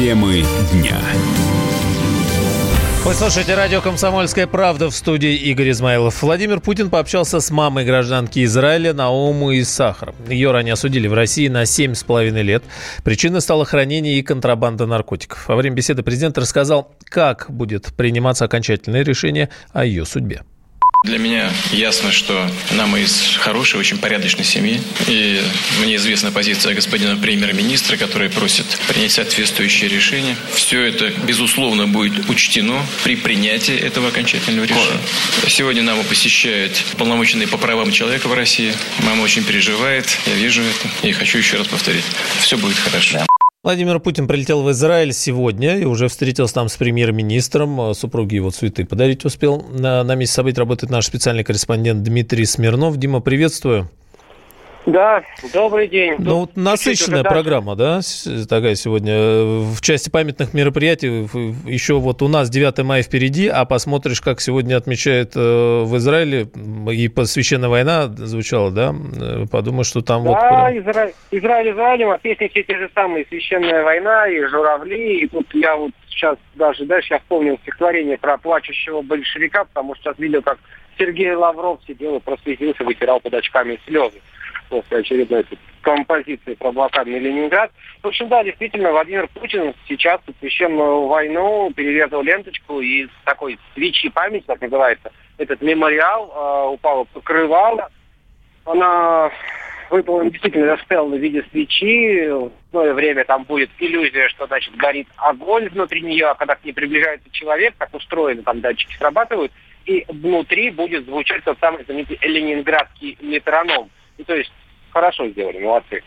Темы дня. Вы слушаете радио «Комсомольская правда» в студии Игорь Измайлов. Владимир Путин пообщался с мамой гражданки Израиля Науму и Сахар. Ее ранее осудили в России на 7,5 лет. Причиной стало хранение и контрабанда наркотиков. Во время беседы президент рассказал, как будет приниматься окончательное решение о ее судьбе. Для меня ясно, что нам из хорошей, очень порядочной семьи. И мне известна позиция господина премьер-министра, который просит принять соответствующее решение. Все это, безусловно, будет учтено при принятии этого окончательного решения. Сегодня маму посещает полномоченный по правам человека в России. Мама очень переживает, я вижу это. И хочу еще раз повторить, все будет хорошо. Владимир Путин прилетел в Израиль сегодня и уже встретился там с премьер-министром. Супруги его цветы подарить успел. На, на месте событий работает наш специальный корреспондент Дмитрий Смирнов. Дима, приветствую. Да, добрый день. Ну, Тут насыщенная программа, да, такая сегодня. В части памятных мероприятий еще вот у нас 9 мая впереди, а посмотришь, как сегодня отмечают э, в Израиле, и посвященная война звучала, да, э, подумаешь, что там да, вот... Да, Изра... Израиль Израилем, а песни все те же самые, священная война и журавли, и тут я вот сейчас даже дальше я вспомнил стихотворение про плачущего большевика, потому что сейчас видел, как Сергей Лавров сидел и прослезился, вытирал под очками слезы после очередной композиции про блокадный Ленинград. В общем, да, действительно, Владимир Путин сейчас священную войну перерезал ленточку и такой свечи памяти, как называется, этот мемориал, э, упало покрывало. Она выполнена действительно стояла в виде свечи. В одно время там будет иллюзия, что, значит, горит огонь внутри нее, а когда к ней приближается человек, так устроено, там датчики срабатывают, и внутри будет звучать тот самый знаменитый ленинградский метроном. Ну, то есть хорошо сделали, молодцы.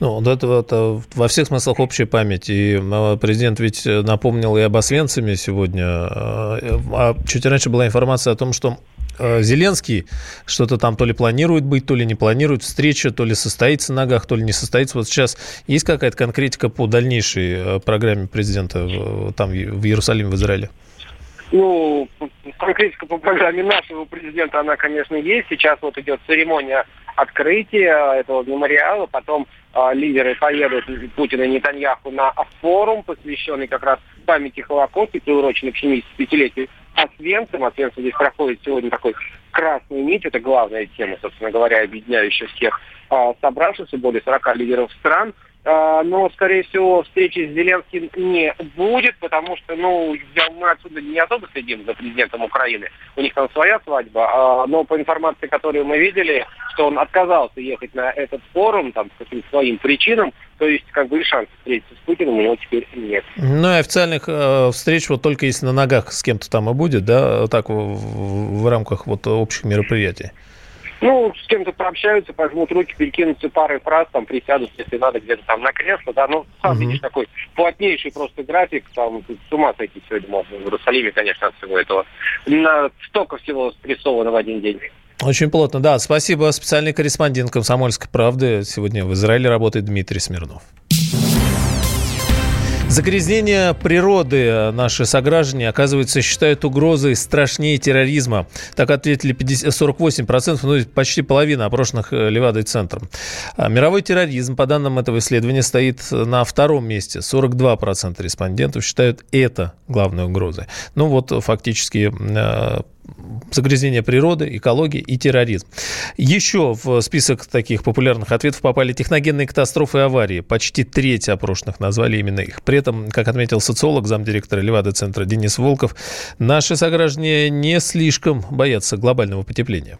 Ну, это, это во всех смыслах общая память. И а, президент ведь напомнил и об Освенциме сегодня. А, а чуть раньше была информация о том, что Зеленский что-то там то ли планирует быть, то ли не планирует. Встреча то ли состоится на ногах, то ли не состоится. Вот сейчас есть какая-то конкретика по дальнейшей программе президента там в Иерусалиме, в Израиле? Ну, конкретика по программе нашего президента, она, конечно, есть. Сейчас вот идет церемония открытия этого мемориала. Потом э, лидеры поедут, Путин и Нетаньяху, на форум, посвященный как раз памяти Холокоста, приуроченный к 75-летию Освенцим. Освенцим здесь проходит сегодня такой красный нить. Это главная тема, собственно говоря, объединяющая всех э, собравшихся, более 40 лидеров стран. А, но, скорее всего, встречи с Зеленским не будет, потому что, ну, мы отсюда не особо следим за президентом Украины. У них там своя свадьба, а, но по информации, которую мы видели, что он отказался ехать на этот форум, там, по каким-то своим причинам, то есть, как бы, шанс встретиться с Путиным у него теперь нет. Ну, и официальных э, встреч вот только если на ногах с кем-то там и будет, да, так в, в, в рамках вот общих мероприятий. Ну, с кем-то пообщаются, пожмут руки, перекинутся парой фраз, там присядут, если надо, где-то там на кресло, да, ну, сам угу. видишь, такой плотнейший просто график, там, с ума сойти сегодня можно в Иерусалиме, конечно, от всего этого. На столько всего спрессовано в один день. Очень плотно, да. Спасибо. Специальный корреспондент «Комсомольской правды». Сегодня в Израиле работает Дмитрий Смирнов. Загрязнение природы наши сограждане, оказывается, считают угрозой страшнее терроризма. Так ответили 50, 48%, ну, почти половина опрошенных э, Левадой центром. А мировой терроризм, по данным этого исследования, стоит на втором месте. 42% респондентов считают это главной угрозой. Ну вот, фактически э, загрязнение природы, экологии и терроризм. Еще в список таких популярных ответов попали техногенные катастрофы и аварии. Почти треть опрошенных назвали именно их. При этом, как отметил социолог, замдиректора Левада-центра Денис Волков, наши сограждане не слишком боятся глобального потепления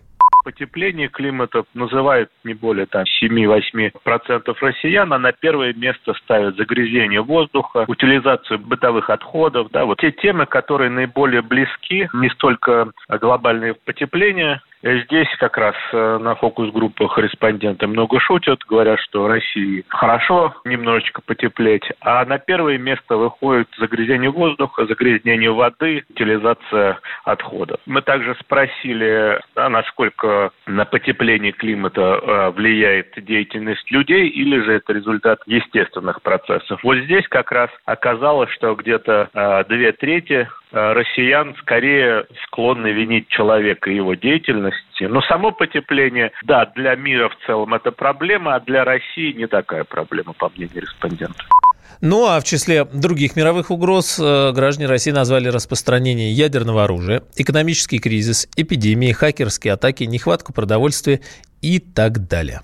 потепление климата называют не более там 7-8% россиян, а на первое место ставят загрязнение воздуха, утилизацию бытовых отходов, да, вот те темы, которые наиболее близки, не столько глобальное потепление, Здесь как раз э, на фокус-группах респонденты много шутят, говорят, что России хорошо немножечко потеплеть, а на первое место выходит загрязнение воздуха, загрязнение воды, утилизация отходов. Мы также спросили, да, насколько на потепление климата э, влияет деятельность людей или же это результат естественных процессов. Вот здесь как раз оказалось, что где-то э, две трети россиян скорее склонны винить человека и его деятельности. Но само потепление, да, для мира в целом это проблема, а для России не такая проблема, по мнению респондентов. Ну а в числе других мировых угроз э, граждане России назвали распространение ядерного оружия, экономический кризис, эпидемии, хакерские атаки, нехватку продовольствия и так далее.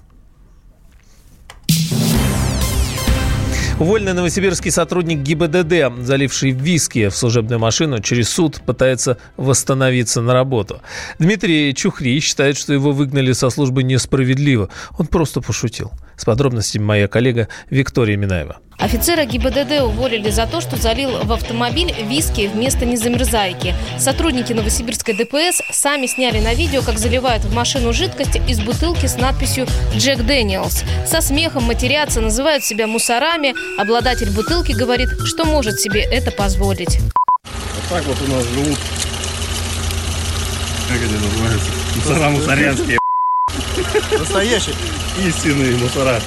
Уволенный новосибирский сотрудник ГИБДД, заливший виски в служебную машину, через суд пытается восстановиться на работу. Дмитрий Чухри считает, что его выгнали со службы несправедливо. Он просто пошутил. С подробностями моя коллега Виктория Минаева. Офицера ГИБДД уволили за то, что залил в автомобиль виски вместо незамерзайки. Сотрудники Новосибирской ДПС сами сняли на видео, как заливают в машину жидкость из бутылки с надписью «Джек Дэниелс». Со смехом матерятся, называют себя мусорами. Обладатель бутылки говорит, что может себе это позволить. Вот так вот у нас живут. Как это называется? Мусора мусорянские. Настоящий. Истинные мусора.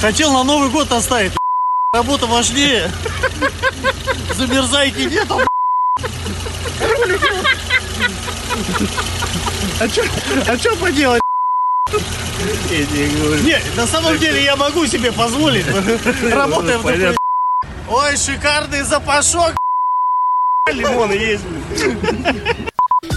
Хотел на Новый год оставить. Работа важнее. Замерзайки нету. А что а чё поделать? Не, на самом деле я могу себе позволить. Работая в. Ой, шикарный запашок. Лимоны есть.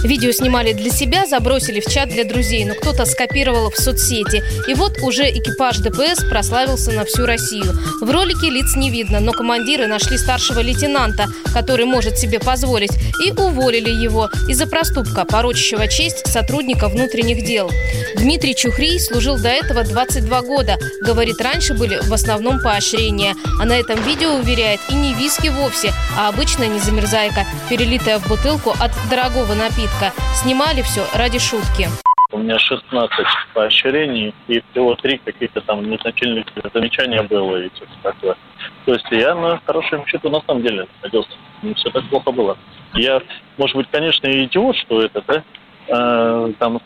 Видео снимали для себя, забросили в чат для друзей, но кто-то скопировал в соцсети. И вот уже экипаж ДПС прославился на всю Россию. В ролике лиц не видно, но командиры нашли старшего лейтенанта, который может себе позволить, и уволили его из-за проступка, порочащего честь сотрудника внутренних дел. Дмитрий Чухрий служил до этого 22 года. Говорит, раньше были в основном поощрения. А на этом видео уверяет и не виски вовсе, а обычная незамерзайка, перелитая в бутылку от дорогого напитка шутка. Снимали все ради шутки. У меня 16 поощрений и всего три каких-то там незначительных замечания было и все такое. То есть я на хорошем счету на самом деле находился. Не все так плохо было. Я, может быть, конечно, идиот, что это, да, э, там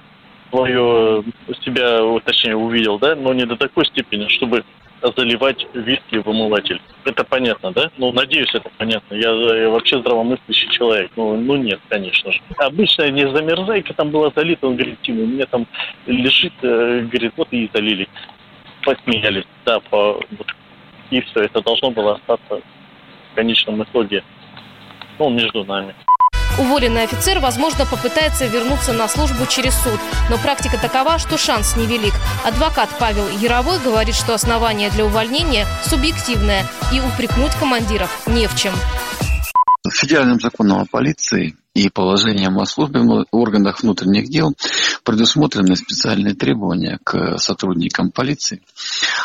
свое себя, точнее, увидел, да, но не до такой степени, чтобы заливать виски в омыватель. Это понятно, да? Ну, надеюсь, это понятно. Я, я вообще здравомыслящий человек. Ну, ну, нет, конечно же. Обычная не замерзайка там была залита, он говорит, Тима, у меня там лежит, э, говорит, вот и залили. Посмеялись, да, по, и все, это должно было остаться в конечном итоге, ну, между нами. Уволенный офицер, возможно, попытается вернуться на службу через суд. Но практика такова, что шанс невелик. Адвокат Павел Яровой говорит, что основание для увольнения субъективное и упрекнуть командиров не в чем. Федеральным законом о полиции и положением о службе в органах внутренних дел предусмотрены специальные требования к сотрудникам полиции,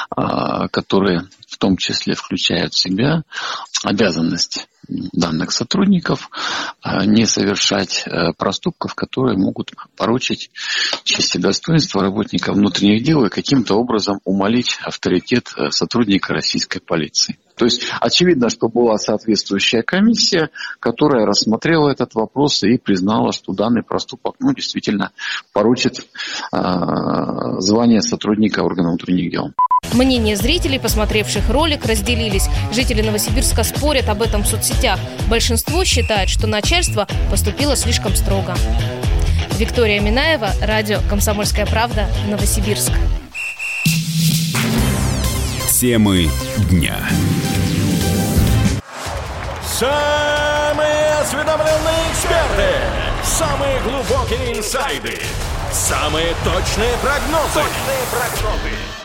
а, которые в том числе включают в себя обязанность данных сотрудников а, не совершать э, проступков, которые могут поручить честь и достоинство работника внутренних дел и каким-то образом умолить авторитет э, сотрудника российской полиции. То есть очевидно, что была соответствующая комиссия, которая рассмотрела этот вопрос и признала, что данный проступок ну, действительно поручит э, звание сотрудника органов внутренних дел. Мнения зрителей, посмотревших ролик, разделились. Жители Новосибирска спорят об этом в соцсетях. Большинство считает, что начальство поступило слишком строго. Виктория Минаева, радио «Комсомольская правда», Новосибирск. Темы дня. Самые осведомленные эксперты, самые глубокие инсайды, самые точные прогнозы. Точные прогнозы.